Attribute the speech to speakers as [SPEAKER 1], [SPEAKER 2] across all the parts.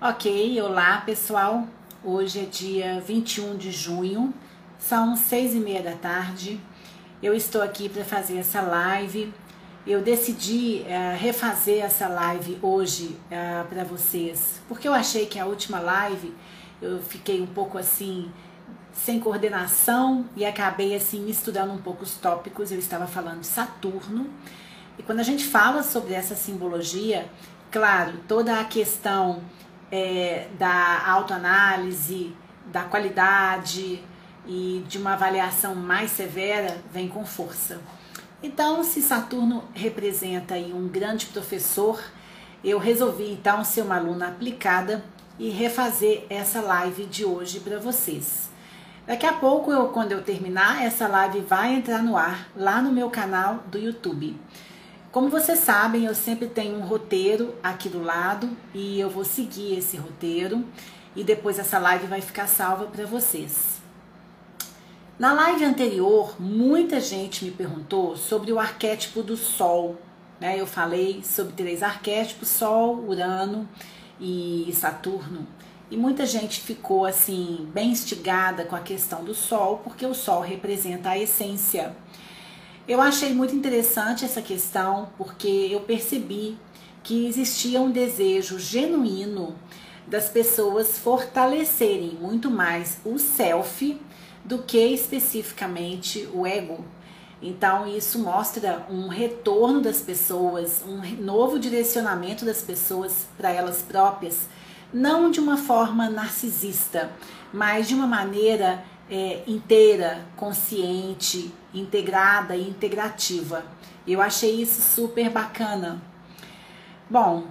[SPEAKER 1] Ok, olá pessoal. Hoje é dia 21 de junho, são seis e meia da tarde. Eu estou aqui para fazer essa live. Eu decidi uh, refazer essa live hoje uh, para vocês, porque eu achei que a última live eu fiquei um pouco assim sem coordenação e acabei assim misturando um pouco os tópicos. Eu estava falando de Saturno. E quando a gente fala sobre essa simbologia, claro, toda a questão é, da autoanálise, da qualidade e de uma avaliação mais severa vem com força. Então, se Saturno representa um grande professor, eu resolvi então ser uma aluna aplicada e refazer essa live de hoje para vocês. Daqui a pouco, eu, quando eu terminar, essa live vai entrar no ar lá no meu canal do YouTube. Como vocês sabem, eu sempre tenho um roteiro aqui do lado e eu vou seguir esse roteiro e depois essa live vai ficar salva para vocês. Na live anterior, muita gente me perguntou sobre o arquétipo do Sol. Né? Eu falei sobre três arquétipos: Sol, Urano e Saturno. E muita gente ficou assim, bem instigada com a questão do Sol, porque o Sol representa a essência eu achei muito interessante essa questão porque eu percebi que existia um desejo genuíno das pessoas fortalecerem muito mais o self do que especificamente o ego. Então, isso mostra um retorno das pessoas, um novo direcionamento das pessoas para elas próprias, não de uma forma narcisista, mas de uma maneira é, inteira, consciente, integrada e integrativa. Eu achei isso super bacana. Bom,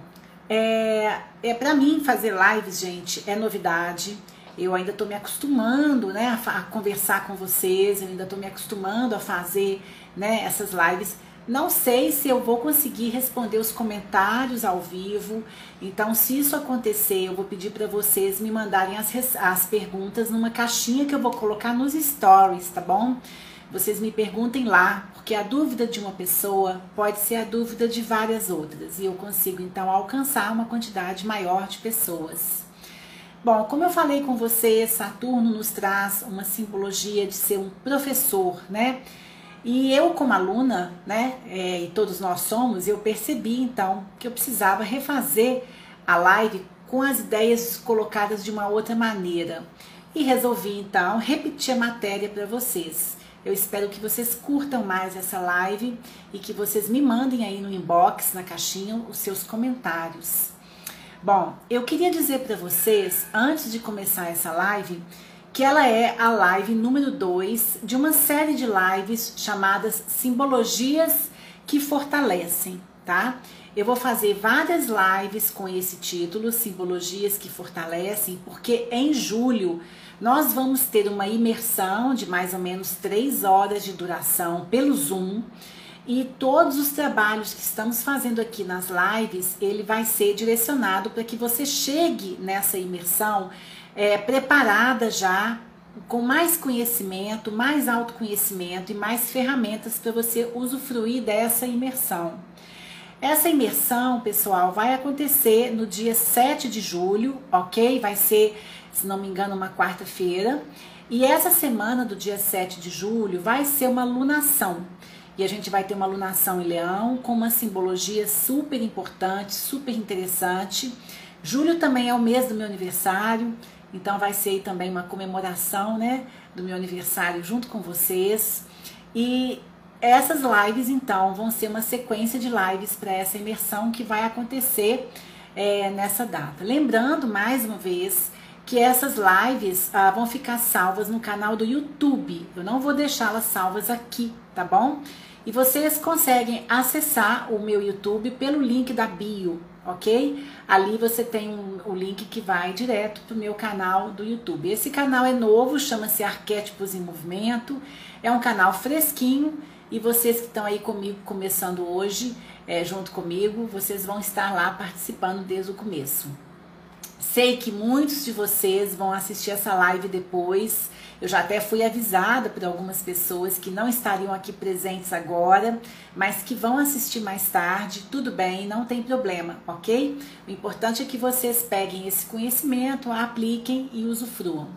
[SPEAKER 1] é, é para mim fazer lives, gente, é novidade. Eu ainda estou me acostumando, né, a, a, conversar com vocês. Eu ainda estou me acostumando a fazer, né, essas lives. Não sei se eu vou conseguir responder os comentários ao vivo. Então, se isso acontecer, eu vou pedir para vocês me mandarem as, as perguntas numa caixinha que eu vou colocar nos stories, tá bom? Vocês me perguntem lá, porque a dúvida de uma pessoa pode ser a dúvida de várias outras e eu consigo então alcançar uma quantidade maior de pessoas. Bom, como eu falei com vocês, Saturno nos traz uma simbologia de ser um professor, né? E eu, como aluna, né, é, e todos nós somos, eu percebi então que eu precisava refazer a live com as ideias colocadas de uma outra maneira. E resolvi então repetir a matéria para vocês. Eu espero que vocês curtam mais essa live e que vocês me mandem aí no inbox, na caixinha, os seus comentários. Bom, eu queria dizer para vocês, antes de começar essa live, que ela é a live número 2 de uma série de lives chamadas Simbologias que Fortalecem, tá? Eu vou fazer várias lives com esse título, Simbologias que Fortalecem, porque em julho nós vamos ter uma imersão de mais ou menos três horas de duração pelo Zoom. E todos os trabalhos que estamos fazendo aqui nas lives, ele vai ser direcionado para que você chegue nessa imersão é, preparada já, com mais conhecimento, mais autoconhecimento e mais ferramentas para você usufruir dessa imersão. Essa imersão, pessoal, vai acontecer no dia 7 de julho, ok? Vai ser, se não me engano, uma quarta-feira. E essa semana do dia 7 de julho vai ser uma lunação. E a gente vai ter uma lunação em leão com uma simbologia super importante, super interessante. Julho também é o mês do meu aniversário, então vai ser também uma comemoração, né, do meu aniversário junto com vocês. E essas lives, então, vão ser uma sequência de lives para essa imersão que vai acontecer é, nessa data. Lembrando, mais uma vez, que essas lives ah, vão ficar salvas no canal do YouTube. Eu não vou deixá-las salvas aqui, tá bom? E vocês conseguem acessar o meu YouTube pelo link da bio, ok? Ali você tem um, o link que vai direto para o meu canal do YouTube. Esse canal é novo, chama-se Arquétipos em Movimento, é um canal fresquinho e vocês que estão aí comigo começando hoje, é, junto comigo, vocês vão estar lá participando desde o começo. Sei que muitos de vocês vão assistir essa live depois. Eu já até fui avisada por algumas pessoas que não estariam aqui presentes agora, mas que vão assistir mais tarde. Tudo bem, não tem problema, ok? O importante é que vocês peguem esse conhecimento, apliquem e usufruam.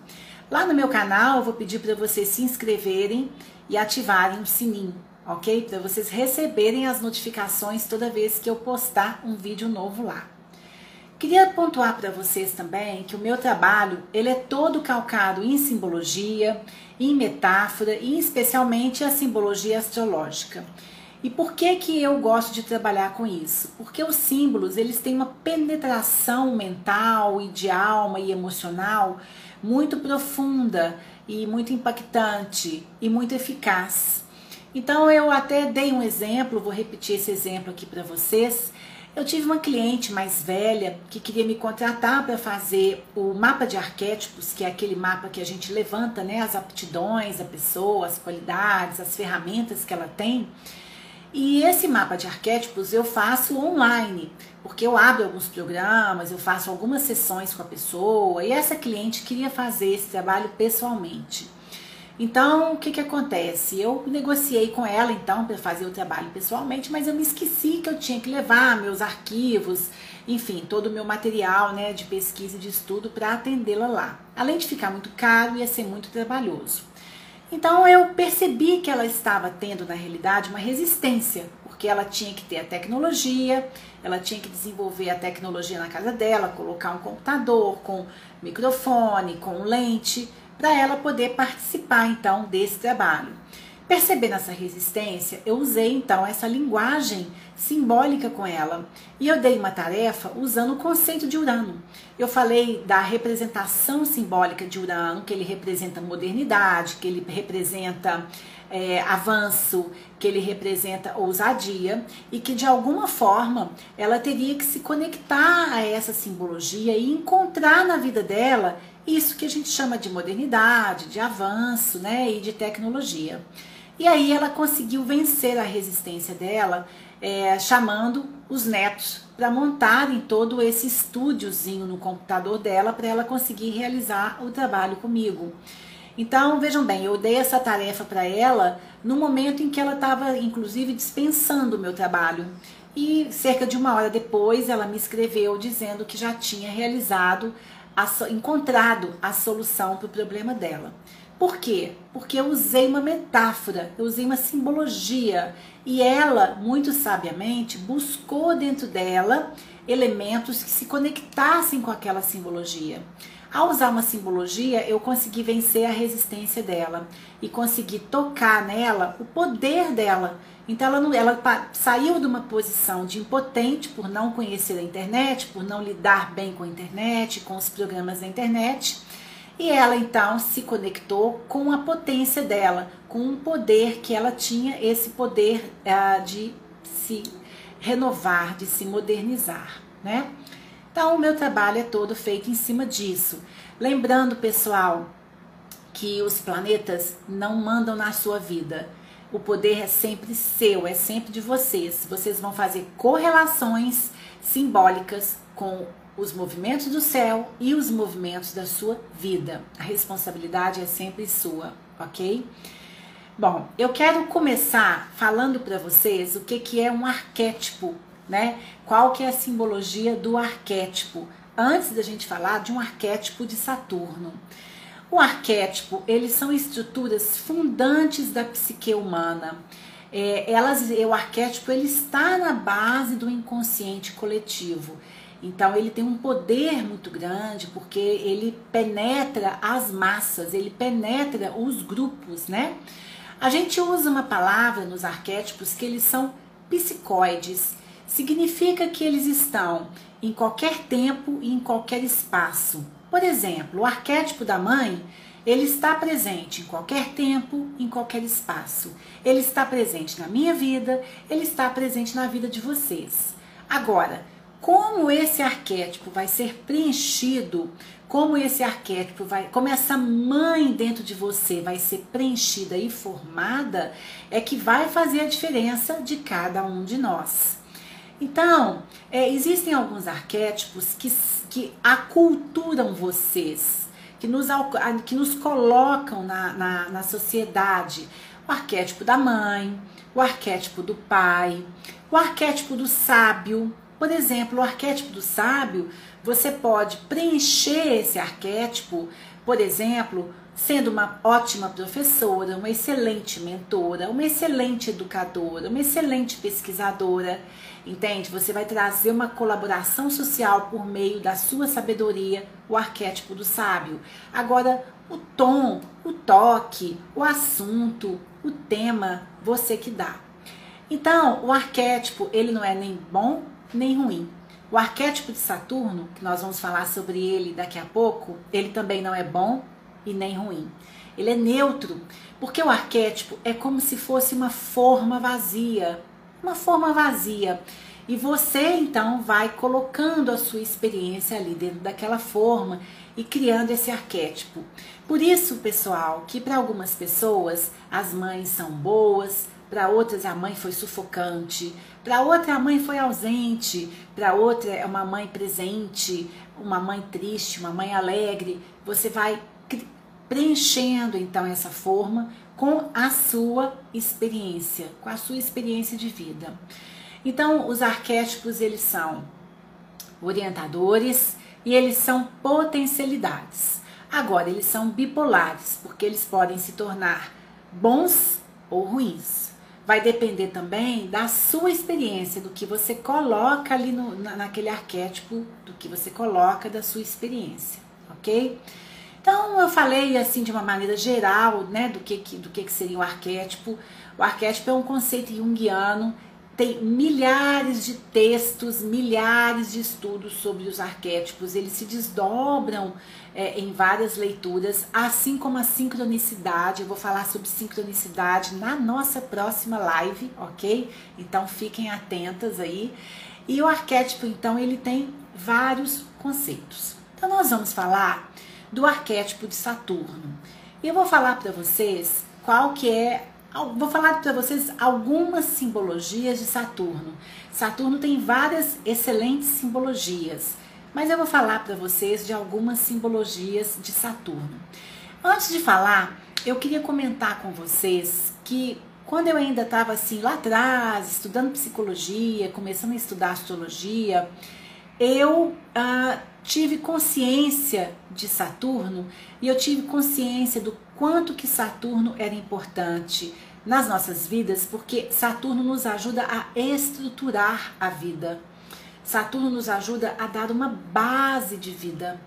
[SPEAKER 1] Lá no meu canal, eu vou pedir para vocês se inscreverem e ativarem o sininho, ok? Para vocês receberem as notificações toda vez que eu postar um vídeo novo lá. Queria pontuar para vocês também que o meu trabalho ele é todo calcado em simbologia, em metáfora e especialmente a simbologia astrológica. E por que que eu gosto de trabalhar com isso? Porque os símbolos eles têm uma penetração mental e de alma e emocional muito profunda e muito impactante e muito eficaz. Então eu até dei um exemplo, vou repetir esse exemplo aqui para vocês eu tive uma cliente mais velha que queria me contratar para fazer o mapa de arquétipos, que é aquele mapa que a gente levanta, né, as aptidões da pessoa, as qualidades, as ferramentas que ela tem. E esse mapa de arquétipos eu faço online, porque eu abro alguns programas, eu faço algumas sessões com a pessoa, e essa cliente queria fazer esse trabalho pessoalmente. Então, o que, que acontece? Eu negociei com ela então para fazer o trabalho pessoalmente, mas eu me esqueci que eu tinha que levar meus arquivos, enfim, todo o meu material né, de pesquisa e de estudo para atendê-la lá. Além de ficar muito caro, ia ser muito trabalhoso. Então eu percebi que ela estava tendo, na realidade, uma resistência, porque ela tinha que ter a tecnologia, ela tinha que desenvolver a tecnologia na casa dela, colocar um computador com microfone, com lente para ela poder participar então desse trabalho. Percebendo essa resistência, eu usei então essa linguagem simbólica com ela e eu dei uma tarefa usando o conceito de Urano. Eu falei da representação simbólica de Urano, que ele representa modernidade, que ele representa é, avanço, que ele representa ousadia e que de alguma forma ela teria que se conectar a essa simbologia e encontrar na vida dela isso que a gente chama de modernidade, de avanço, né, e de tecnologia. E aí ela conseguiu vencer a resistência dela, é, chamando os netos para montarem todo esse estúdiozinho no computador dela para ela conseguir realizar o trabalho comigo. Então, vejam bem, eu dei essa tarefa para ela no momento em que ela estava, inclusive, dispensando o meu trabalho. E cerca de uma hora depois, ela me escreveu dizendo que já tinha realizado a, encontrado a solução para o problema dela. Por quê? Porque eu usei uma metáfora, eu usei uma simbologia e ela, muito sabiamente, buscou dentro dela elementos que se conectassem com aquela simbologia. Ao usar uma simbologia, eu consegui vencer a resistência dela e consegui tocar nela o poder dela então ela, não, ela saiu de uma posição de impotente por não conhecer a internet, por não lidar bem com a internet, com os programas da internet, e ela então se conectou com a potência dela, com um poder que ela tinha, esse poder uh, de se renovar, de se modernizar, né? Então o meu trabalho é todo feito em cima disso. Lembrando, pessoal, que os planetas não mandam na sua vida o poder é sempre seu, é sempre de vocês. Vocês vão fazer correlações simbólicas com os movimentos do céu e os movimentos da sua vida. A responsabilidade é sempre sua, ok? Bom, eu quero começar falando para vocês o que, que é um arquétipo, né? Qual que é a simbologia do arquétipo? Antes da gente falar de um arquétipo de Saturno. O arquétipo, eles são estruturas fundantes da psique humana. É, elas, o arquétipo ele está na base do inconsciente coletivo. Então ele tem um poder muito grande porque ele penetra as massas, ele penetra os grupos, né? A gente usa uma palavra nos arquétipos que eles são psicoides. Significa que eles estão em qualquer tempo e em qualquer espaço. Por exemplo, o arquétipo da mãe, ele está presente em qualquer tempo, em qualquer espaço. Ele está presente na minha vida, ele está presente na vida de vocês. Agora, como esse arquétipo vai ser preenchido, como esse arquétipo vai, como essa mãe dentro de você vai ser preenchida e formada, é que vai fazer a diferença de cada um de nós. Então, é, existem alguns arquétipos que, que aculturam vocês, que nos, que nos colocam na, na, na sociedade. O arquétipo da mãe, o arquétipo do pai, o arquétipo do sábio. Por exemplo, o arquétipo do sábio, você pode preencher esse arquétipo, por exemplo, sendo uma ótima professora, uma excelente mentora, uma excelente educadora, uma excelente pesquisadora, entende? Você vai trazer uma colaboração social por meio da sua sabedoria, o arquétipo do sábio. Agora, o tom, o toque, o assunto, o tema, você que dá. Então, o arquétipo, ele não é nem bom nem ruim. O arquétipo de Saturno, que nós vamos falar sobre ele daqui a pouco, ele também não é bom e nem ruim. Ele é neutro, porque o arquétipo é como se fosse uma forma vazia, uma forma vazia. E você então vai colocando a sua experiência ali dentro daquela forma e criando esse arquétipo. Por isso, pessoal, que para algumas pessoas as mães são boas, para outras a mãe foi sufocante, para outra a mãe foi ausente, para outra é uma mãe presente, uma mãe triste, uma mãe alegre. Você vai preenchendo então essa forma com a sua experiência, com a sua experiência de vida. Então, os arquétipos eles são orientadores e eles são potencialidades. Agora, eles são bipolares, porque eles podem se tornar bons ou ruins. Vai depender também da sua experiência, do que você coloca ali no, naquele arquétipo, do que você coloca da sua experiência, ok? Então eu falei assim de uma maneira geral, né, do que, do que seria o arquétipo. O arquétipo é um conceito junguiano, tem milhares de textos, milhares de estudos sobre os arquétipos. Eles se desdobram é, em várias leituras, assim como a sincronicidade. Eu vou falar sobre sincronicidade na nossa próxima live, ok? Então fiquem atentas aí. E o arquétipo, então, ele tem vários conceitos. Então nós vamos falar do arquétipo de Saturno. E eu vou falar para vocês qual que é, vou falar para vocês algumas simbologias de Saturno. Saturno tem várias excelentes simbologias, mas eu vou falar para vocês de algumas simbologias de Saturno. Antes de falar, eu queria comentar com vocês que quando eu ainda estava assim lá atrás, estudando psicologia, começando a estudar astrologia, eu ah, tive consciência de Saturno e eu tive consciência do quanto que Saturno era importante nas nossas vidas, porque Saturno nos ajuda a estruturar a vida. Saturno nos ajuda a dar uma base de vida,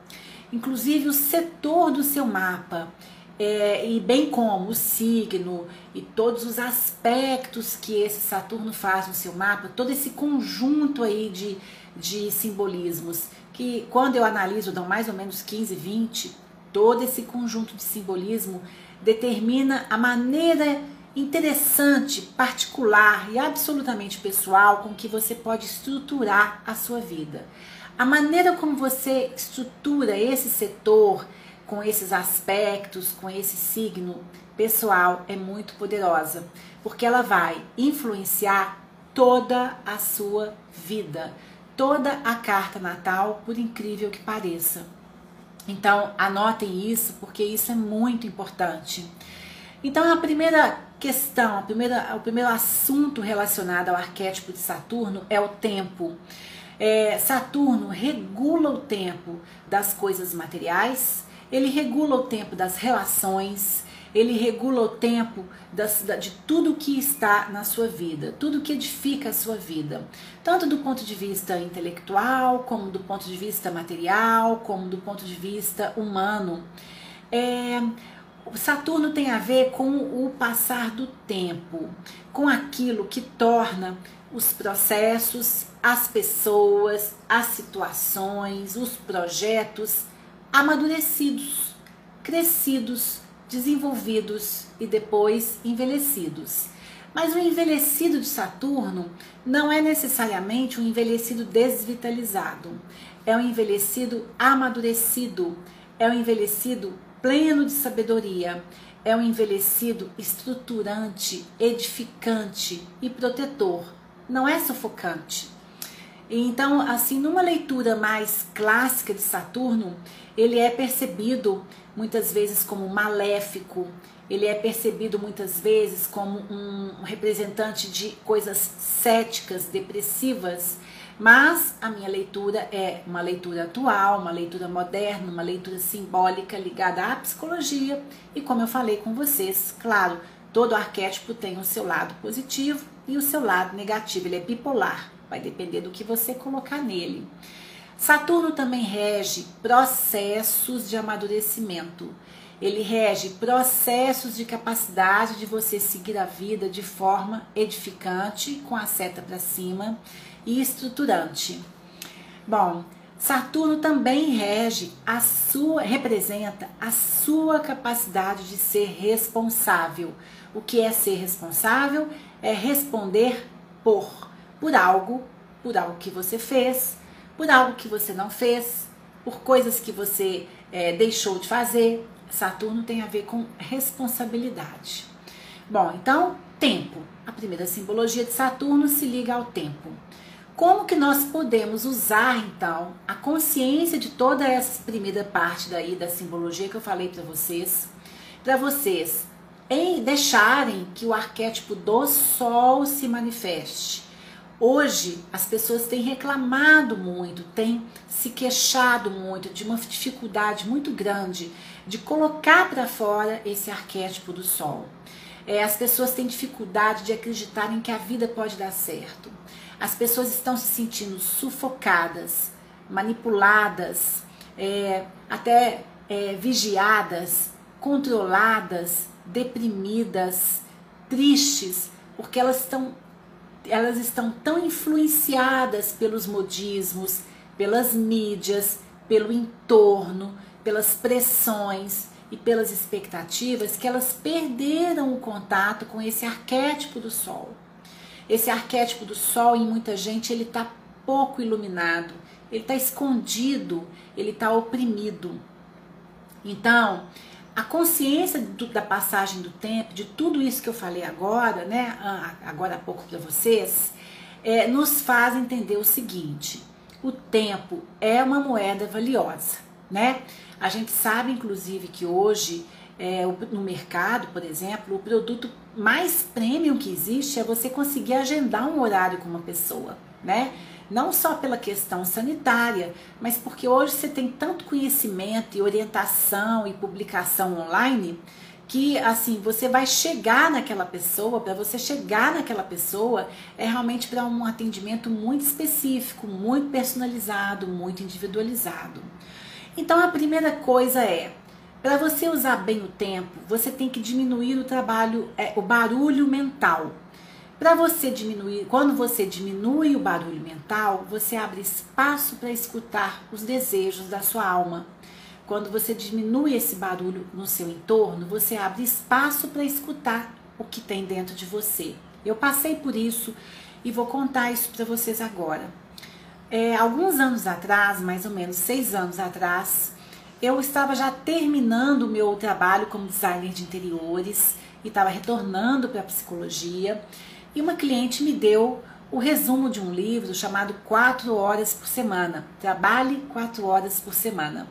[SPEAKER 1] inclusive o setor do seu mapa. É, e bem como o signo e todos os aspectos que esse Saturno faz no seu mapa, todo esse conjunto aí de, de simbolismos que quando eu analiso dão mais ou menos 15, 20, todo esse conjunto de simbolismo determina a maneira interessante, particular e absolutamente pessoal com que você pode estruturar a sua vida. A maneira como você estrutura esse setor com esses aspectos, com esse signo pessoal é muito poderosa, porque ela vai influenciar toda a sua vida toda a carta natal, por incrível que pareça. Então, anotem isso, porque isso é muito importante. Então, a primeira questão, a primeira, o primeiro assunto relacionado ao arquétipo de Saturno é o tempo. É, Saturno regula o tempo das coisas materiais, ele regula o tempo das relações, ele regula o tempo de tudo que está na sua vida, tudo que edifica a sua vida, tanto do ponto de vista intelectual, como do ponto de vista material, como do ponto de vista humano. É, Saturno tem a ver com o passar do tempo, com aquilo que torna os processos, as pessoas, as situações, os projetos amadurecidos, crescidos, desenvolvidos e depois envelhecidos. Mas o envelhecido de Saturno não é necessariamente um envelhecido desvitalizado, é um envelhecido amadurecido, é um envelhecido pleno de sabedoria, é um envelhecido estruturante, edificante e protetor, não é sufocante. Então, assim, numa leitura mais clássica de Saturno, ele é percebido muitas vezes como maléfico, ele é percebido muitas vezes como um representante de coisas céticas, depressivas, mas a minha leitura é uma leitura atual, uma leitura moderna, uma leitura simbólica ligada à psicologia. E como eu falei com vocês, claro, todo arquétipo tem o seu lado positivo e o seu lado negativo, ele é bipolar, vai depender do que você colocar nele. Saturno também rege processos de amadurecimento. Ele rege processos de capacidade de você seguir a vida de forma edificante, com a seta para cima e estruturante. Bom, Saturno também rege a sua, representa a sua capacidade de ser responsável. O que é ser responsável? É responder por, por algo, por algo que você fez, por algo que você não fez, por coisas que você é, deixou de fazer. Saturno tem a ver com responsabilidade. Bom, então, tempo. A primeira simbologia de Saturno se liga ao tempo. Como que nós podemos usar então a consciência de toda essa primeira parte daí da simbologia que eu falei para vocês, para vocês em deixarem que o arquétipo do sol se manifeste. Hoje as pessoas têm reclamado muito, têm se queixado muito de uma dificuldade muito grande de colocar para fora esse arquétipo do sol. É, as pessoas têm dificuldade de acreditarem que a vida pode dar certo. As pessoas estão se sentindo sufocadas, manipuladas, é, até é, vigiadas, controladas, deprimidas, tristes, porque elas estão, elas estão tão influenciadas pelos modismos, pelas mídias, pelo entorno, pelas pressões e pelas expectativas que elas perderam o contato com esse arquétipo do sol. Esse arquétipo do sol em muita gente ele está pouco iluminado, ele está escondido, ele está oprimido. Então, a consciência do, da passagem do tempo, de tudo isso que eu falei agora, né, agora há pouco para vocês, é, nos faz entender o seguinte: o tempo é uma moeda valiosa, né? A gente sabe, inclusive, que hoje é, no mercado, por exemplo, o produto mais premium que existe é você conseguir agendar um horário com uma pessoa, né? Não só pela questão sanitária, mas porque hoje você tem tanto conhecimento e orientação e publicação online que assim você vai chegar naquela pessoa, para você chegar naquela pessoa é realmente para um atendimento muito específico, muito personalizado, muito individualizado. Então a primeira coisa é para você usar bem o tempo, você tem que diminuir o trabalho, é, o barulho mental. Para você diminuir, quando você diminui o barulho mental, você abre espaço para escutar os desejos da sua alma. Quando você diminui esse barulho no seu entorno, você abre espaço para escutar o que tem dentro de você. Eu passei por isso e vou contar isso para vocês agora. É, alguns anos atrás, mais ou menos seis anos atrás, eu estava já terminando o meu trabalho como designer de interiores e estava retornando para a psicologia e uma cliente me deu o resumo de um livro chamado Quatro Horas por Semana. Trabalhe quatro horas por semana.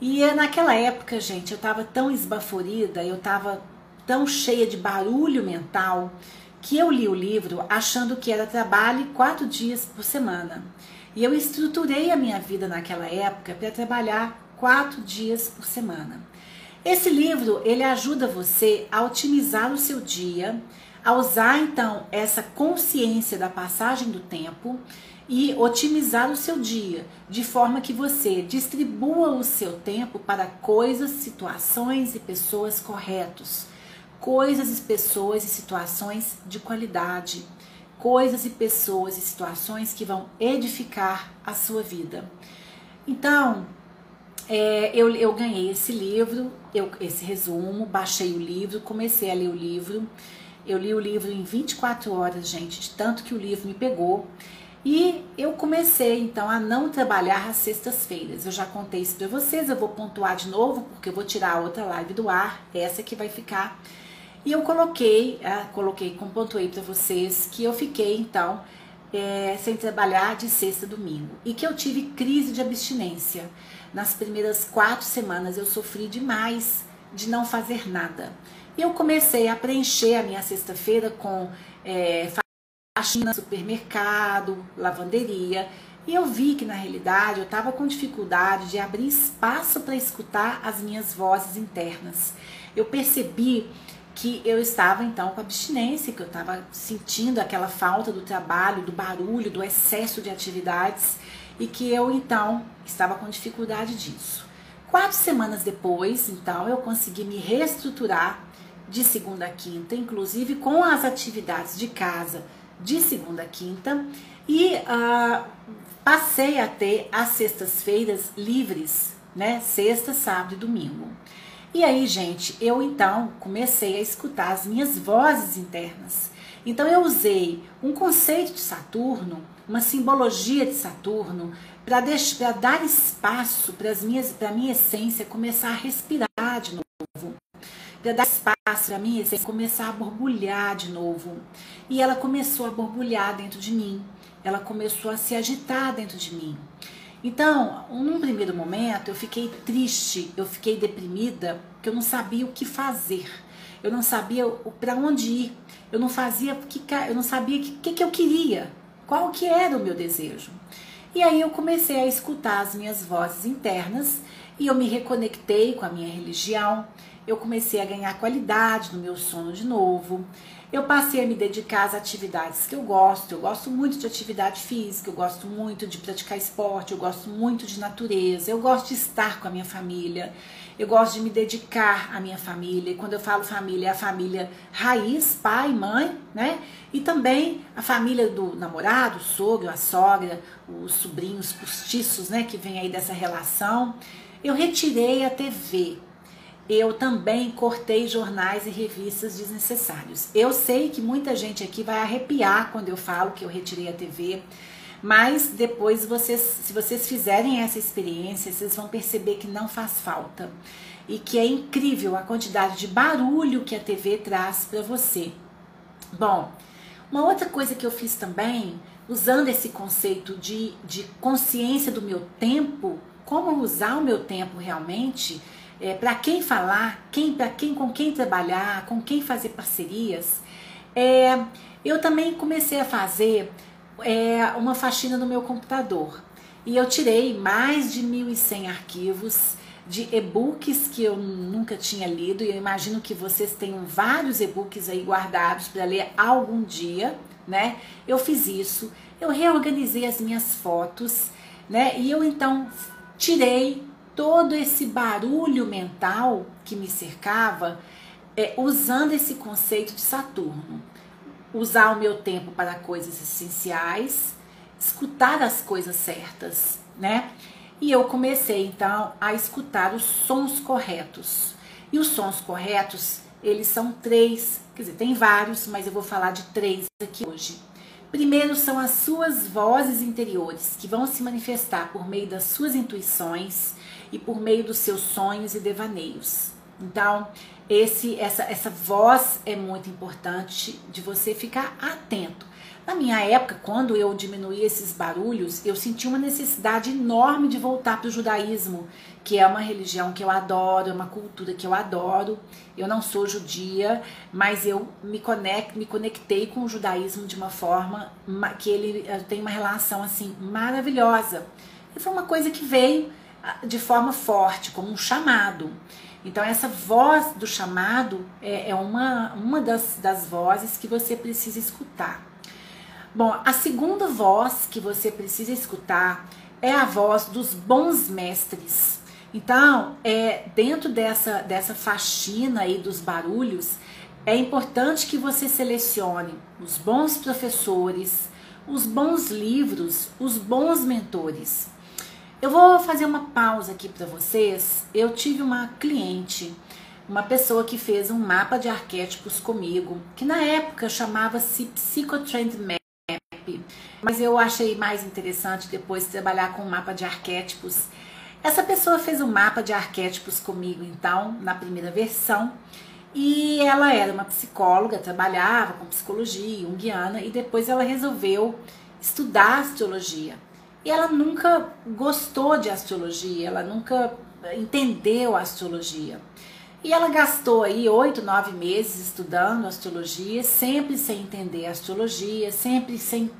[SPEAKER 1] E naquela época, gente, eu estava tão esbaforida, eu estava tão cheia de barulho mental que eu li o livro achando que era trabalhe quatro dias por semana. E eu estruturei a minha vida naquela época para trabalhar quatro dias por semana. Esse livro ele ajuda você a otimizar o seu dia, a usar então essa consciência da passagem do tempo e otimizar o seu dia, de forma que você distribua o seu tempo para coisas, situações e pessoas corretos. Coisas e pessoas e situações de qualidade. Coisas e pessoas e situações que vão edificar a sua vida. Então, é, eu, eu ganhei esse livro, eu, esse resumo, baixei o livro, comecei a ler o livro. Eu li o livro em 24 horas, gente, de tanto que o livro me pegou. E eu comecei então a não trabalhar às sextas-feiras. Eu já contei isso para vocês, eu vou pontuar de novo, porque eu vou tirar a outra live do ar, essa que vai ficar. E eu coloquei, ah, coloquei, pontuei para vocês que eu fiquei então é, sem trabalhar de sexta a domingo e que eu tive crise de abstinência. Nas primeiras quatro semanas eu sofri demais de não fazer nada. E eu comecei a preencher a minha sexta-feira com é, faxina, supermercado, lavanderia. E eu vi que na realidade eu estava com dificuldade de abrir espaço para escutar as minhas vozes internas. Eu percebi que eu estava então com abstinência, que eu estava sentindo aquela falta do trabalho, do barulho, do excesso de atividades e que eu então estava com dificuldade disso. Quatro semanas depois, então, eu consegui me reestruturar de segunda a quinta, inclusive com as atividades de casa de segunda a quinta, e uh, passei a ter as sextas-feiras livres, né? Sexta, sábado e domingo. E aí, gente, eu então comecei a escutar as minhas vozes internas. Então eu usei um conceito de Saturno, uma simbologia de Saturno, para dar espaço para a minha essência começar a respirar de novo. Para dar espaço para minha essência começar a borbulhar de novo. E ela começou a borbulhar dentro de mim. Ela começou a se agitar dentro de mim. Então, num primeiro momento, eu fiquei triste, eu fiquei deprimida, porque eu não sabia o que fazer. Eu não sabia para onde ir. Eu não fazia, eu não sabia o que, que, que eu queria, qual que era o meu desejo. E aí eu comecei a escutar as minhas vozes internas e eu me reconectei com a minha religião. Eu comecei a ganhar qualidade no meu sono de novo. Eu passei a me dedicar às atividades que eu gosto. Eu gosto muito de atividade física, eu gosto muito de praticar esporte, eu gosto muito de natureza, eu gosto de estar com a minha família, eu gosto de me dedicar à minha família. E quando eu falo família, é a família raiz, pai, mãe, né? E também a família do namorado, o sogro, a sogra, os sobrinhos postiços, né? Que vem aí dessa relação. Eu retirei a TV, eu também cortei jornais e revistas desnecessários. Eu sei que muita gente aqui vai arrepiar quando eu falo que eu retirei a TV, mas depois vocês, se vocês fizerem essa experiência, vocês vão perceber que não faz falta e que é incrível a quantidade de barulho que a TV traz para você. Bom, uma outra coisa que eu fiz também, usando esse conceito de, de consciência do meu tempo, como usar o meu tempo realmente, é, para quem falar, quem, para quem, com quem trabalhar, com quem fazer parcerias. É, eu também comecei a fazer é, uma faxina no meu computador e eu tirei mais de 1.100 arquivos de e-books que eu nunca tinha lido e eu imagino que vocês tenham vários e-books aí guardados para ler algum dia, né? Eu fiz isso, eu reorganizei as minhas fotos, né? E eu então tirei todo esse barulho mental que me cercava, é, usando esse conceito de Saturno. Usar o meu tempo para coisas essenciais, escutar as coisas certas, né? E eu comecei então a escutar os sons corretos. E os sons corretos, eles são três, quer dizer, tem vários, mas eu vou falar de três aqui hoje. Primeiro são as suas vozes interiores, que vão se manifestar por meio das suas intuições, e por meio dos seus sonhos e devaneios. Então, esse, essa, essa voz é muito importante de você ficar atento. Na minha época, quando eu diminuí esses barulhos, eu senti uma necessidade enorme de voltar para o judaísmo, que é uma religião que eu adoro, é uma cultura que eu adoro. Eu não sou judia, mas eu me, conect, me conectei com o judaísmo de uma forma que ele eh, tem uma relação assim maravilhosa. E foi uma coisa que veio de forma forte, como um chamado. Então, essa voz do chamado é, é uma, uma das, das vozes que você precisa escutar. Bom, a segunda voz que você precisa escutar é a voz dos bons mestres. Então, é, dentro dessa, dessa faxina aí dos barulhos, é importante que você selecione os bons professores, os bons livros, os bons mentores. Eu vou fazer uma pausa aqui para vocês. Eu tive uma cliente, uma pessoa que fez um mapa de arquétipos comigo, que na época chamava-se Psychotrend Map, mas eu achei mais interessante depois trabalhar com um mapa de arquétipos. Essa pessoa fez um mapa de arquétipos comigo, então, na primeira versão, e ela era uma psicóloga, trabalhava com psicologia junguiana, e depois ela resolveu estudar astrologia. E ela nunca gostou de astrologia, ela nunca entendeu a astrologia. E ela gastou aí oito, nove meses estudando astrologia, sempre sem entender a astrologia, sempre sem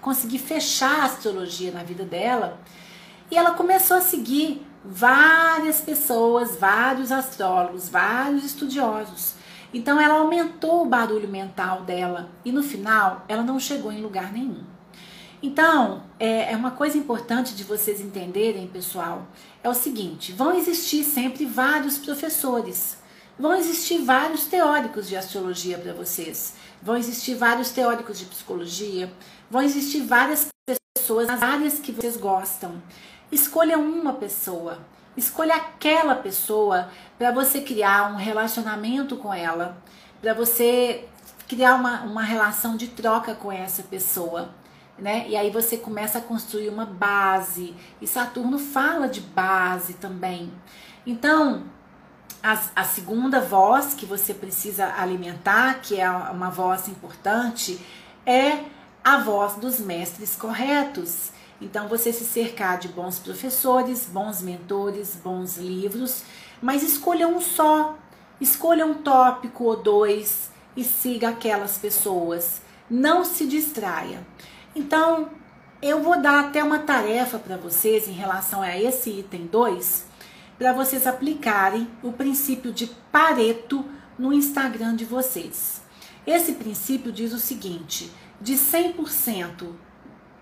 [SPEAKER 1] conseguir fechar a astrologia na vida dela. E ela começou a seguir várias pessoas, vários astrólogos, vários estudiosos. Então ela aumentou o barulho mental dela e no final ela não chegou em lugar nenhum. Então, é, é uma coisa importante de vocês entenderem, pessoal, é o seguinte: vão existir sempre vários professores, vão existir vários teóricos de astrologia para vocês, vão existir vários teóricos de psicologia, vão existir várias pessoas nas áreas que vocês gostam. Escolha uma pessoa, escolha aquela pessoa para você criar um relacionamento com ela, para você criar uma, uma relação de troca com essa pessoa. Né? E aí você começa a construir uma base. E Saturno fala de base também. Então, a, a, segunda voz que você precisa alimentar, que é uma voz importante, é a voz dos mestres corretos. Então, você se cercar de bons professores, bons mentores, bons livros, mas escolha um só. Escolha um tópico ou dois e siga aquelas pessoas. Não se distraia. Então, eu vou dar até uma tarefa para vocês em relação a esse item 2, para vocês aplicarem o princípio de Pareto no Instagram de vocês. Esse princípio diz o seguinte: de 100%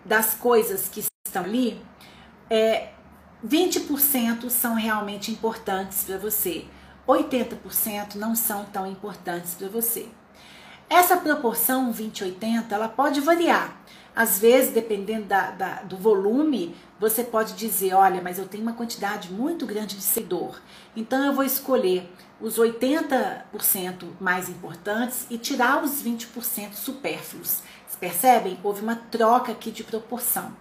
[SPEAKER 1] das coisas que estão ali, é, 20% são realmente importantes para você, 80% não são tão importantes para você. Essa proporção 20-80 ela pode variar. Às vezes, dependendo da, da, do volume, você pode dizer: olha, mas eu tenho uma quantidade muito grande de seguidor, então eu vou escolher os 80% mais importantes e tirar os 20% supérfluos. Percebem? Houve uma troca aqui de proporção.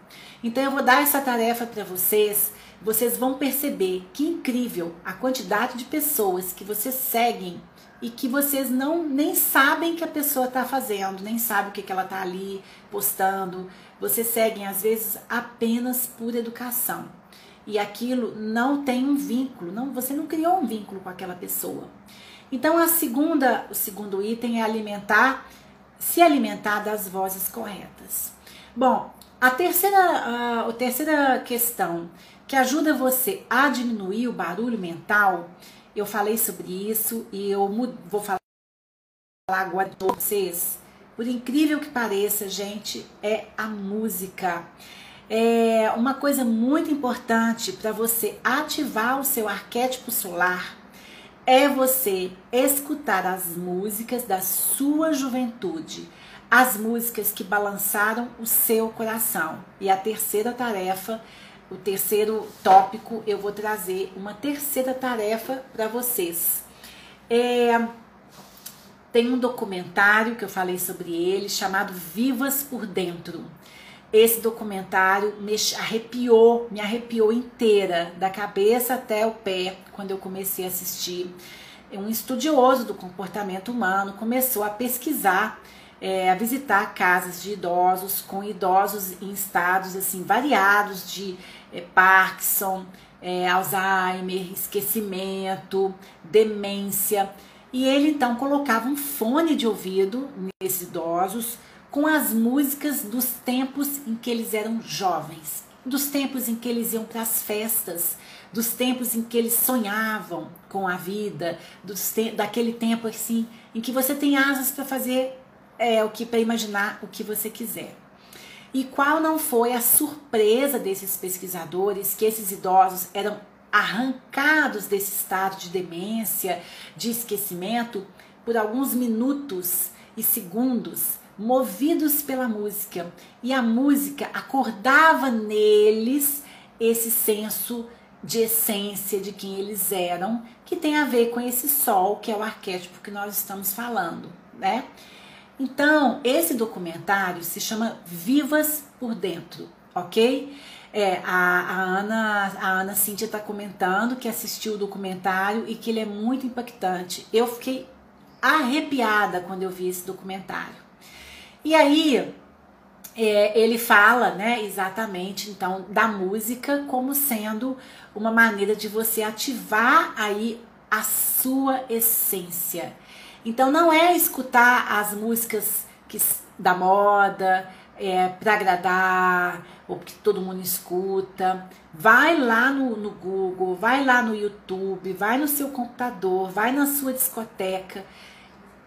[SPEAKER 1] Então eu vou dar essa tarefa para vocês. Vocês vão perceber que incrível a quantidade de pessoas que vocês seguem e que vocês não nem sabem que a pessoa está fazendo, nem sabe o que, que ela está ali postando. Vocês seguem às vezes apenas por educação. E aquilo não tem um vínculo, não, você não criou um vínculo com aquela pessoa. Então a segunda, o segundo item é alimentar, se alimentar das vozes corretas. Bom, a terceira, a, a terceira questão que ajuda você a diminuir o barulho mental eu falei sobre isso e eu vou falar agora para vocês. Por incrível que pareça, gente, é a música. É uma coisa muito importante para você ativar o seu arquétipo solar é você escutar as músicas da sua juventude, as músicas que balançaram o seu coração. E a terceira tarefa o terceiro tópico, eu vou trazer uma terceira tarefa para vocês. É, tem um documentário que eu falei sobre ele, chamado Vivas por Dentro. Esse documentário me arrepiou, me arrepiou inteira, da cabeça até o pé, quando eu comecei a assistir. Um estudioso do comportamento humano começou a pesquisar é, a visitar casas de idosos com idosos em estados assim variados de é, Parkinson, é, Alzheimer, esquecimento, demência. E ele então colocava um fone de ouvido nesses idosos com as músicas dos tempos em que eles eram jovens, dos tempos em que eles iam para as festas, dos tempos em que eles sonhavam com a vida, te daquele tempo assim em que você tem asas para fazer é, o que para imaginar o que você quiser. E qual não foi a surpresa desses pesquisadores que esses idosos eram arrancados desse estado de demência, de esquecimento, por alguns minutos e segundos, movidos pela música. E a música acordava neles esse senso de essência de quem eles eram, que tem a ver com esse sol, que é o arquétipo que nós estamos falando, né? Então, esse documentário se chama Vivas por Dentro, ok? É, a, a Ana, a Ana Cíntia está comentando que assistiu o documentário e que ele é muito impactante. Eu fiquei arrepiada quando eu vi esse documentário. E aí, é, ele fala, né, exatamente, então, da música como sendo uma maneira de você ativar aí a sua essência. Então, não é escutar as músicas que, da moda é, para agradar ou que todo mundo escuta. Vai lá no, no Google, vai lá no YouTube, vai no seu computador, vai na sua discoteca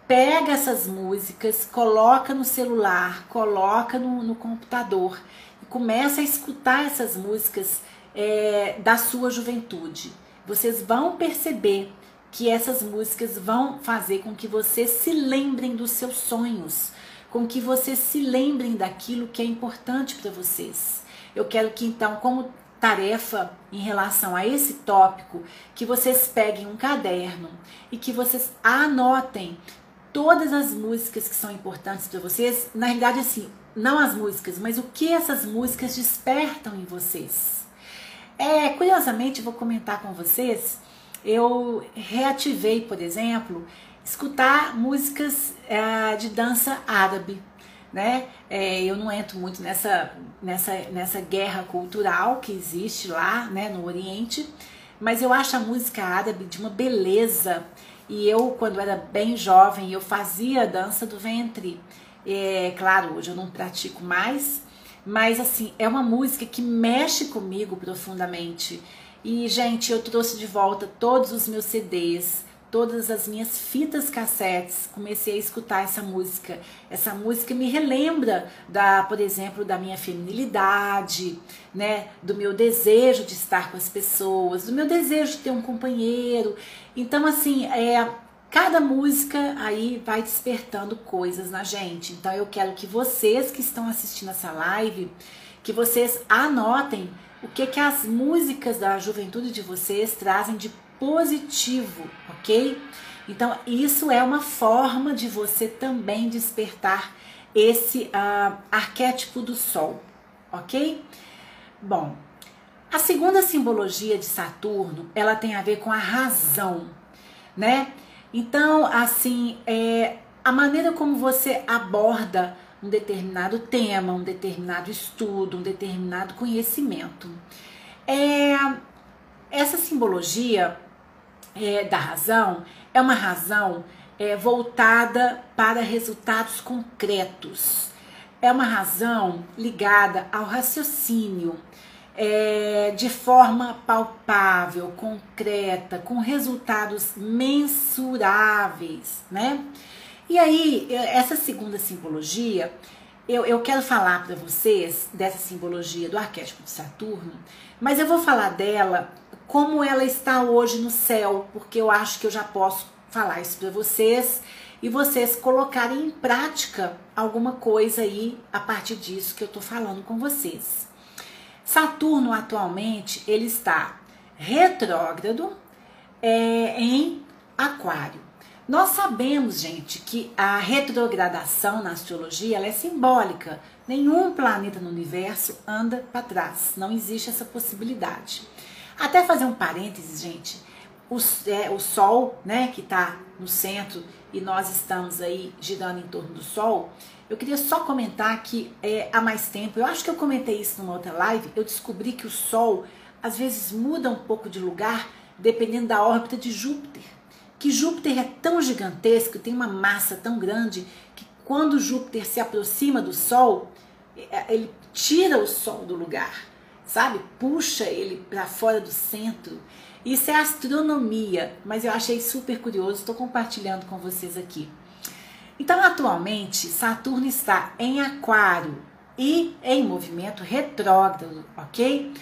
[SPEAKER 1] pega essas músicas, coloca no celular, coloca no, no computador e começa a escutar essas músicas é, da sua juventude. Vocês vão perceber que essas músicas vão fazer com que vocês se lembrem dos seus sonhos, com que vocês se lembrem daquilo que é importante para vocês. Eu quero que então, como tarefa em relação a esse tópico, que vocês peguem um caderno e que vocês anotem todas as músicas que são importantes para vocês, na realidade assim, não as músicas, mas o que essas músicas despertam em vocês. É, curiosamente, vou comentar com vocês, eu reativei, por exemplo, escutar músicas é, de dança árabe, né? É, eu não entro muito nessa, nessa, nessa guerra cultural que existe lá, né, no Oriente, mas eu acho a música árabe de uma beleza e eu, quando era bem jovem, eu fazia dança do ventre. É, claro, hoje eu não pratico mais, mas assim, é uma música que mexe comigo profundamente. E, gente, eu trouxe de volta todos os meus CDs, todas as minhas fitas cassetes, comecei a escutar essa música. Essa música me relembra da, por exemplo, da minha feminilidade, né, do meu desejo de estar com as pessoas, do meu desejo de ter um companheiro. Então, assim, é cada música aí vai despertando coisas na gente. Então, eu quero que vocês que estão assistindo essa live, que vocês anotem o que que as músicas da juventude de vocês trazem de positivo, ok? Então, isso é uma forma de você também despertar esse uh, arquétipo do Sol, ok? Bom, a segunda simbologia de Saturno, ela tem a ver com a razão, né? Então, assim, é, a maneira como você aborda um determinado tema, um determinado estudo, um determinado conhecimento. É, essa simbologia é, da razão é uma razão é, voltada para resultados concretos. É uma razão ligada ao raciocínio, é, de forma palpável, concreta, com resultados mensuráveis, né? E aí, essa segunda simbologia, eu, eu quero falar para vocês dessa simbologia do arquétipo de Saturno, mas eu vou falar dela como ela está hoje no céu, porque eu acho que eu já posso falar isso para vocês e vocês colocarem em prática alguma coisa aí a partir disso que eu estou falando com vocês. Saturno atualmente ele está retrógrado é, em Aquário. Nós sabemos, gente, que a retrogradação na astrologia ela é simbólica. Nenhum planeta no universo anda para trás. Não existe essa possibilidade. Até fazer um parênteses, gente. O, é, o Sol, né, que está no centro e nós estamos aí girando em torno do Sol, eu queria só comentar que é, há mais tempo, eu acho que eu comentei isso numa outra live, eu descobri que o Sol às vezes muda um pouco de lugar dependendo da órbita de Júpiter. Que Júpiter é tão gigantesco, tem uma massa tão grande, que quando Júpiter se aproxima do Sol, é, ele tira o Sol do lugar sabe? Puxa ele para fora do centro. Isso é astronomia, mas eu achei super curioso, estou compartilhando com vocês aqui. Então, atualmente, Saturno está em Aquário e em movimento retrógrado, ok?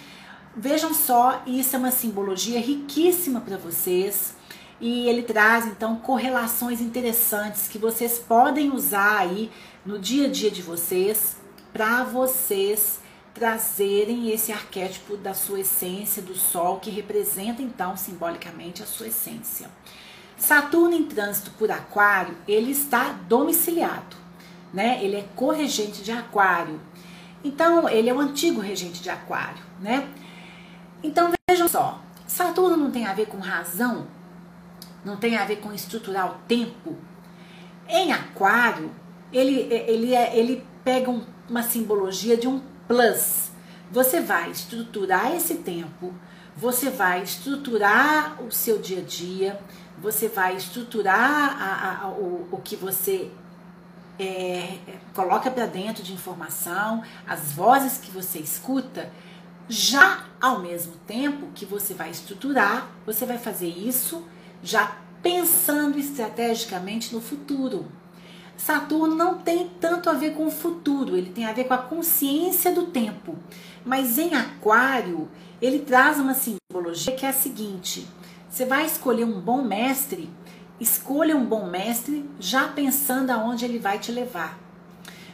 [SPEAKER 1] Vejam só, isso é uma simbologia riquíssima para vocês e ele traz então correlações interessantes que vocês podem usar aí no dia a dia de vocês para vocês trazerem esse arquétipo da sua essência, do Sol, que representa então simbolicamente a sua essência. Saturno em trânsito por Aquário, ele está domiciliado, né? Ele é corregente de Aquário. Então, ele é o antigo regente de Aquário, né? Então, vejam só, Saturno não tem a ver com razão, não tem a ver com estruturar o tempo. Em Aquário, ele, ele, é, ele pega um uma simbologia de um plus. Você vai estruturar esse tempo, você vai estruturar o seu dia a dia, você vai estruturar a, a, o, o que você é, coloca para dentro de informação, as vozes que você escuta, já ao mesmo tempo que você vai estruturar, você vai fazer isso já pensando estrategicamente no futuro. Saturno não tem tanto a ver com o futuro, ele tem a ver com a consciência do tempo. Mas em Aquário, ele traz uma simbologia que é a seguinte: você vai escolher um bom mestre, escolha um bom mestre já pensando aonde ele vai te levar.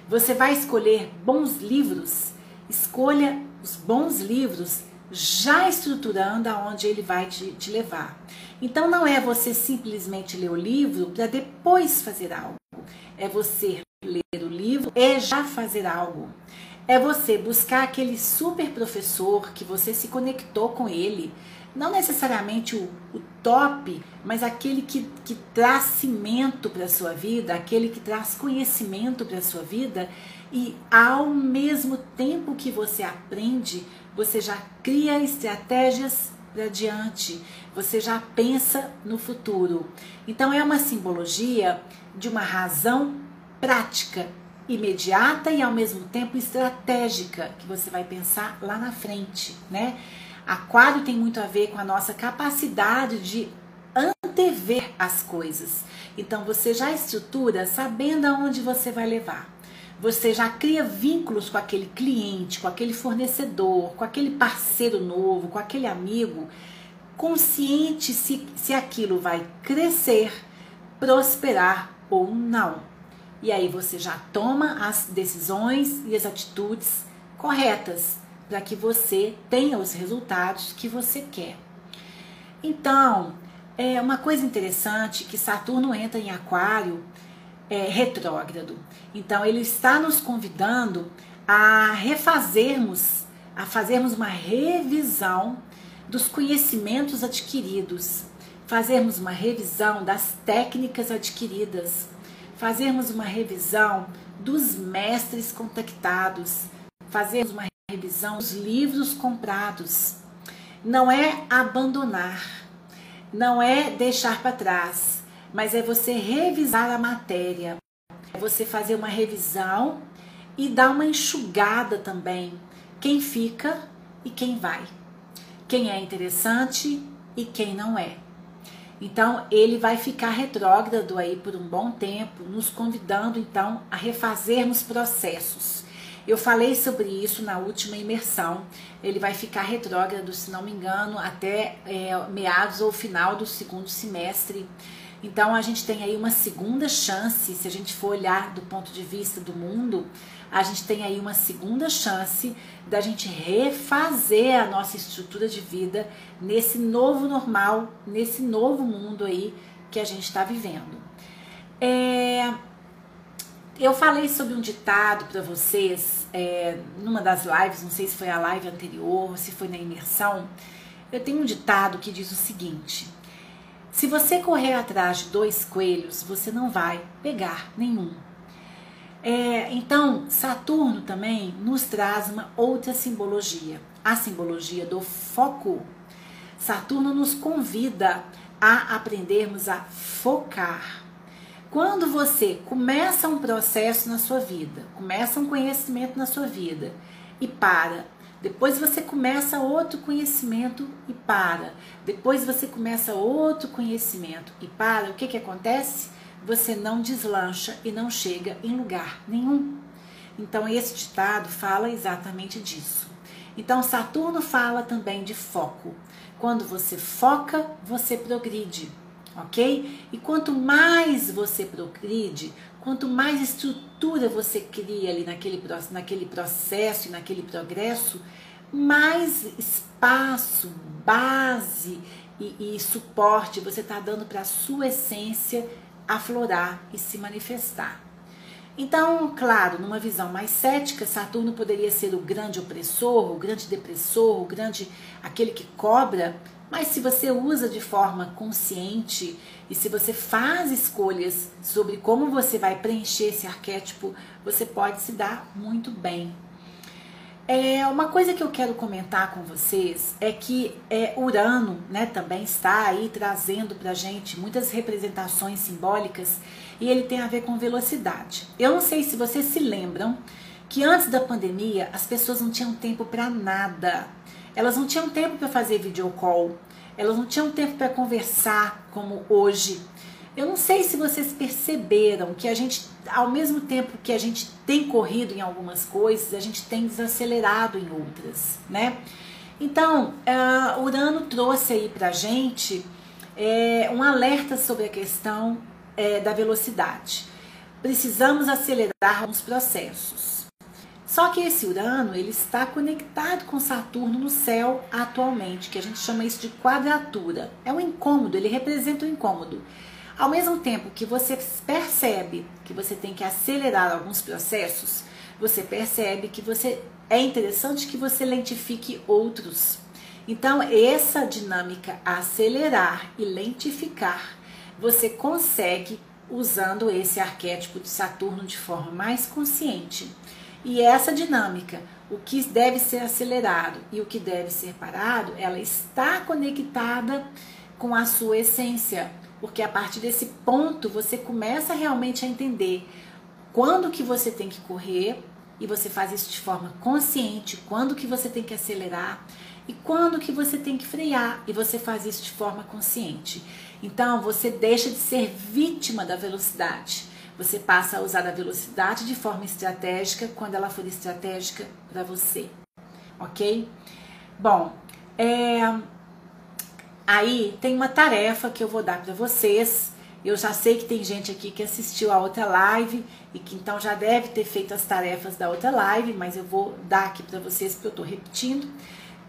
[SPEAKER 1] Você vai escolher bons livros, escolha os bons livros já estruturando aonde ele vai te, te levar. Então não é você simplesmente ler o livro para depois fazer algo. É você ler o livro e já fazer algo. É você buscar aquele super professor que você se conectou com ele. Não necessariamente o, o top, mas aquele que, que traz cimento para a sua vida, aquele que traz conhecimento para a sua vida. E ao mesmo tempo que você aprende, você já cria estratégias para diante, você já pensa no futuro. Então é uma simbologia de uma razão prática, imediata e ao mesmo tempo estratégica, que você vai pensar lá na frente, né? Aquário tem muito a ver com a nossa capacidade de antever as coisas. Então você já estrutura sabendo aonde você vai levar. Você já cria vínculos com aquele cliente, com aquele fornecedor, com aquele parceiro novo, com aquele amigo, consciente se, se aquilo vai crescer, prosperar ou não. E aí você já toma as decisões e as atitudes corretas para que você tenha os resultados que você quer. Então, é uma coisa interessante que Saturno entra em Aquário é, retrógrado. Então, ele está nos convidando a refazermos, a fazermos uma revisão dos conhecimentos adquiridos, fazermos uma revisão das técnicas adquiridas, fazermos uma revisão dos mestres contactados, fazermos uma revisão dos livros comprados. Não é abandonar, não é deixar para trás, mas é você revisar a matéria, é você fazer uma revisão e dar uma enxugada também. Quem fica e quem vai. Quem é interessante e quem não é. Então, ele vai ficar retrógrado aí por um bom tempo, nos convidando então a refazermos processos. Eu falei sobre isso na última imersão. Ele vai ficar retrógrado, se não me engano, até é, meados ou final do segundo semestre. Então a gente tem aí uma segunda chance, se a gente for olhar do ponto de vista do mundo, a gente tem aí uma segunda chance da gente refazer a nossa estrutura de vida nesse novo normal, nesse novo mundo aí que a gente está vivendo. É, eu falei sobre um ditado para vocês é, numa das lives, não sei se foi a live anterior, se foi na imersão. Eu tenho um ditado que diz o seguinte: se você correr atrás de dois coelhos, você não vai pegar nenhum. É, então, Saturno também nos traz uma outra simbologia, a simbologia do foco. Saturno nos convida a aprendermos a focar. Quando você começa um processo na sua vida, começa um conhecimento na sua vida e para depois você começa outro conhecimento e para. Depois você começa outro conhecimento e para. O que, que acontece? Você não deslancha e não chega em lugar nenhum. Então, esse ditado fala exatamente disso. Então, Saturno fala também de foco. Quando você foca, você progride, ok? E quanto mais você progride, quanto mais estrutura você cria ali naquele, naquele processo e naquele progresso, mais espaço, base e, e suporte você está dando para a sua essência aflorar e se manifestar. Então, claro, numa visão mais cética, Saturno poderia ser o grande opressor, o grande depressor, o grande aquele que cobra, Mas se você usa de forma consciente e se você faz escolhas sobre como você vai preencher esse arquétipo, você pode se dar muito bem. É, uma coisa que eu quero comentar com vocês é que é, Urano né, também está aí trazendo para gente muitas representações simbólicas e ele tem a ver com velocidade. Eu não sei se vocês se lembram que antes da pandemia as pessoas não tinham tempo para nada. Elas não tinham tempo para fazer videocall, elas não tinham tempo para conversar como hoje. Eu não sei se vocês perceberam que a gente, ao mesmo tempo que a gente tem corrido em algumas coisas, a gente tem desacelerado em outras, né? Então, uh, Urano trouxe aí pra gente é, um alerta sobre a questão é, da velocidade. Precisamos acelerar alguns processos. Só que esse Urano ele está conectado com Saturno no céu atualmente, que a gente chama isso de quadratura. É um incômodo, ele representa um incômodo. Ao mesmo tempo que você percebe que você tem que acelerar alguns processos, você percebe que você é interessante que você lentifique outros. Então, essa dinâmica acelerar e lentificar, você consegue usando esse arquétipo de Saturno de forma mais consciente. E essa dinâmica, o que deve ser acelerado e o que deve ser parado, ela está conectada com a sua essência, porque a partir desse ponto você começa realmente a entender quando que você tem que correr e você faz isso de forma consciente, quando que você tem que acelerar e quando que você tem que frear e você faz isso de forma consciente. Então você deixa de ser vítima da velocidade você passa a usar a velocidade de forma estratégica quando ela for estratégica para você, ok? Bom, é, aí tem uma tarefa que eu vou dar para vocês. Eu já sei que tem gente aqui que assistiu a outra live e que então já deve ter feito as tarefas da outra live, mas eu vou dar aqui para vocês porque eu estou repetindo.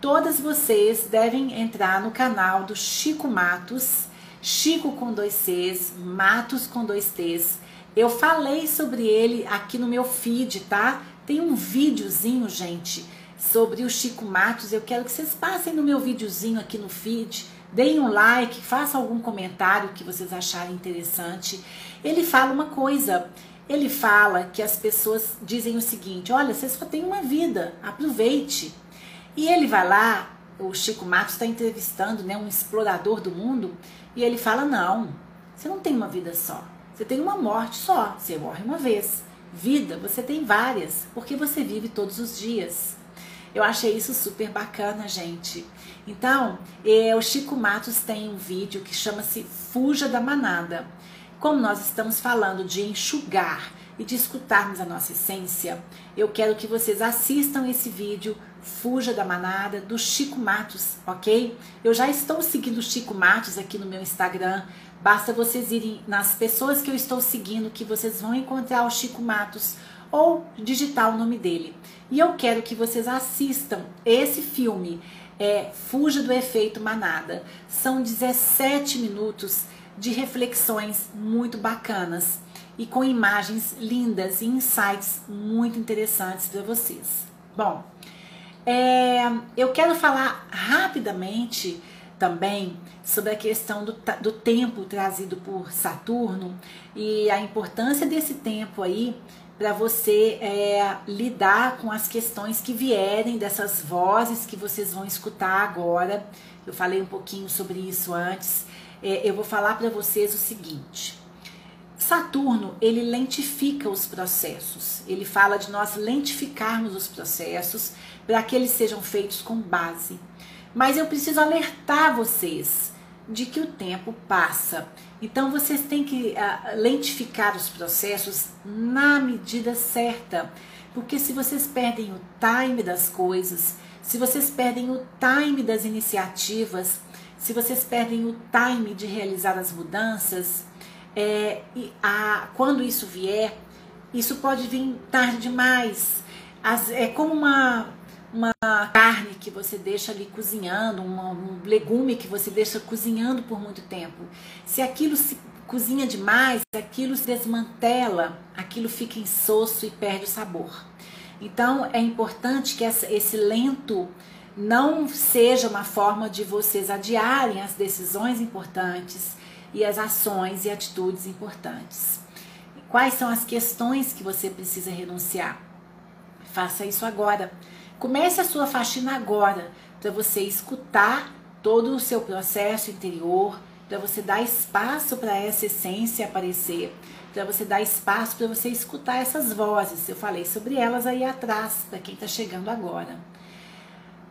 [SPEAKER 1] Todas vocês devem entrar no canal do Chico Matos, Chico com dois Cs, Matos com dois T's. Eu falei sobre ele aqui no meu feed, tá? Tem um videozinho, gente, sobre o Chico Matos. Eu quero que vocês passem no meu videozinho aqui no feed, deem um like, façam algum comentário que vocês acharem interessante. Ele fala uma coisa. Ele fala que as pessoas dizem o seguinte: olha, você só tem uma vida, aproveite. E ele vai lá, o Chico Matos está entrevistando né, um explorador do mundo, e ele fala: não, você não tem uma vida só. Você tem uma morte só, você morre uma vez. Vida, você tem várias, porque você vive todos os dias. Eu achei isso super bacana, gente. Então, é, o Chico Matos tem um vídeo que chama-se Fuja da Manada. Como nós estamos falando de enxugar e de escutarmos a nossa essência, eu quero que vocês assistam esse vídeo Fuja da Manada do Chico Matos, ok? Eu já estou seguindo o Chico Matos aqui no meu Instagram. Basta vocês irem nas pessoas que eu estou seguindo que vocês vão encontrar o Chico Matos ou digitar o nome dele. E eu quero que vocês assistam esse filme, é Fuja do Efeito Manada. São 17 minutos de reflexões muito bacanas e com imagens lindas e insights muito interessantes para vocês. Bom, é, eu quero falar rapidamente também sobre a questão do, do tempo trazido por Saturno e a importância desse tempo aí para você é, lidar com as questões que vierem dessas vozes que vocês vão escutar agora. Eu falei um pouquinho sobre isso antes. É, eu vou falar para vocês o seguinte. Saturno, ele lentifica os processos. Ele fala de nós lentificarmos os processos para que eles sejam feitos com base. Mas eu preciso alertar vocês de que o tempo passa. Então vocês têm que uh, lentificar os processos na medida certa, porque se vocês perdem o time das coisas, se vocês perdem o time das iniciativas, se vocês perdem o time de realizar as mudanças, é, a, quando isso vier, isso pode vir tarde demais. As, é como uma uma carne que você deixa ali cozinhando, um legume que você deixa cozinhando por muito tempo. Se aquilo se cozinha demais, aquilo se desmantela, aquilo fica insosso e perde o sabor. Então é importante que esse lento não seja uma forma de vocês adiarem as decisões importantes e as ações e atitudes importantes. Quais são as questões que você precisa renunciar? Faça isso agora. Comece a sua faxina agora, para você escutar todo o seu processo interior, para você dar espaço para essa essência aparecer, para você dar espaço para você escutar essas vozes. Eu falei sobre elas aí atrás, para quem está chegando agora.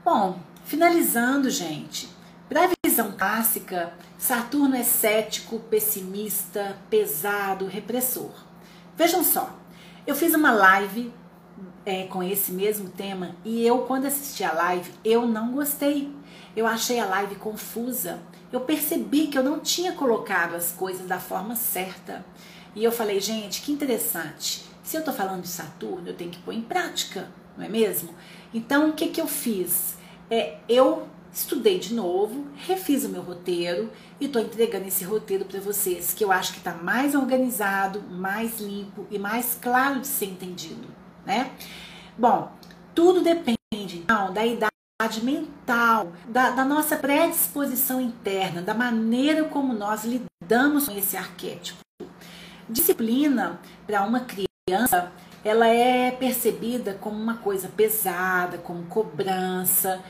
[SPEAKER 1] Bom, finalizando, gente. Para a visão clássica, Saturno é cético, pessimista, pesado, repressor. Vejam só, eu fiz uma live é, com esse mesmo tema e eu, quando assisti a live, eu não gostei. Eu achei a live confusa. Eu percebi que eu não tinha colocado as coisas da forma certa. E eu falei, gente, que interessante. Se eu estou falando de Saturno, eu tenho que pôr em prática, não é mesmo? Então, o que, que eu fiz? É, eu estudei de novo, refiz o meu roteiro e estou entregando esse roteiro para vocês, que eu acho que está mais organizado, mais limpo e mais claro de ser entendido, né? Bom, tudo depende então, da idade mental, da, da nossa predisposição interna, da maneira como nós lidamos com esse arquétipo. Disciplina para uma criança, ela é percebida como uma coisa pesada, como cobrança,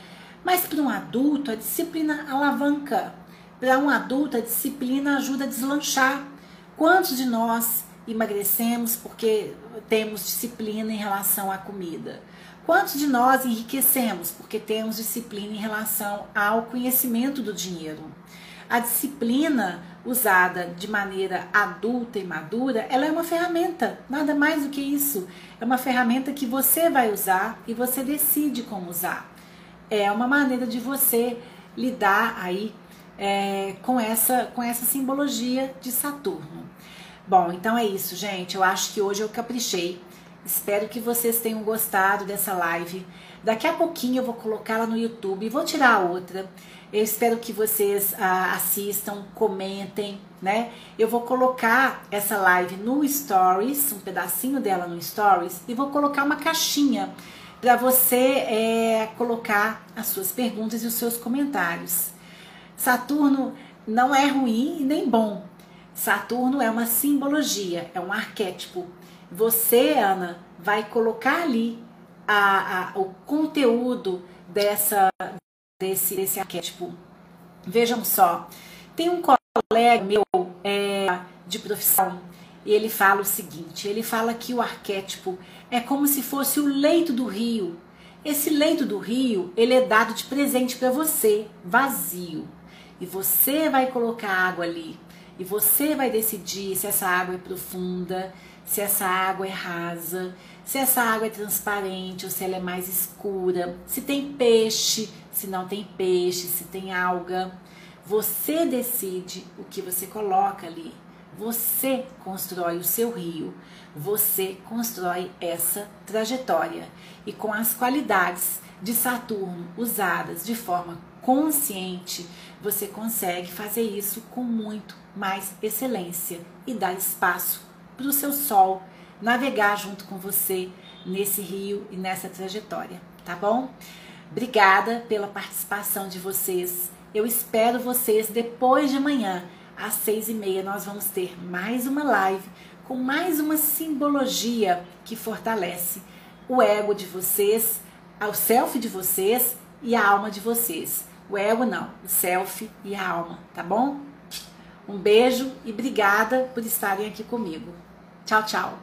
[SPEAKER 1] mas para um adulto a disciplina alavanca. Para um adulto a disciplina ajuda a deslanchar. Quantos de nós emagrecemos porque temos disciplina em relação à comida? Quantos de nós enriquecemos porque temos disciplina em relação ao conhecimento do dinheiro? A disciplina usada de maneira adulta e madura, ela é uma ferramenta, nada mais do que isso. É uma ferramenta que você vai usar e você decide como usar. É uma maneira de você lidar aí é, com, essa, com essa simbologia de Saturno. Bom, então é isso, gente. Eu acho que hoje eu caprichei. Espero que vocês tenham gostado dessa live. Daqui a pouquinho eu vou colocá-la no YouTube vou tirar outra. Eu espero que vocês ah, assistam, comentem, né? Eu vou colocar essa live no Stories, um pedacinho dela no Stories, e vou colocar uma caixinha para você é, colocar as suas perguntas e os seus comentários. Saturno não é ruim nem bom. Saturno é uma simbologia, é um arquétipo. Você, Ana, vai colocar ali a, a, o conteúdo dessa desse, desse arquétipo. Vejam só, tem um colega meu é, de profissão e ele fala o seguinte: ele fala que o arquétipo é como se fosse o leito do rio. Esse leito do rio ele é dado de presente para você, vazio, e você vai colocar água ali. E você vai decidir se essa água é profunda, se essa água é rasa, se essa água é transparente ou se ela é mais escura, se tem peixe, se não tem peixe, se tem alga. Você decide o que você coloca ali. Você constrói o seu rio. Você constrói essa trajetória. E com as qualidades de Saturno usadas de forma consciente, você consegue fazer isso com muito mais excelência e dar espaço para o seu sol navegar junto com você nesse rio e nessa trajetória, tá bom? Obrigada pela participação de vocês. Eu espero vocês depois de amanhã, às seis e meia, nós vamos ter mais uma live com mais uma simbologia que fortalece o ego de vocês, o self de vocês e a alma de vocês. O ego não, o self e a alma, tá bom? Um beijo e obrigada por estarem aqui comigo. Tchau, tchau.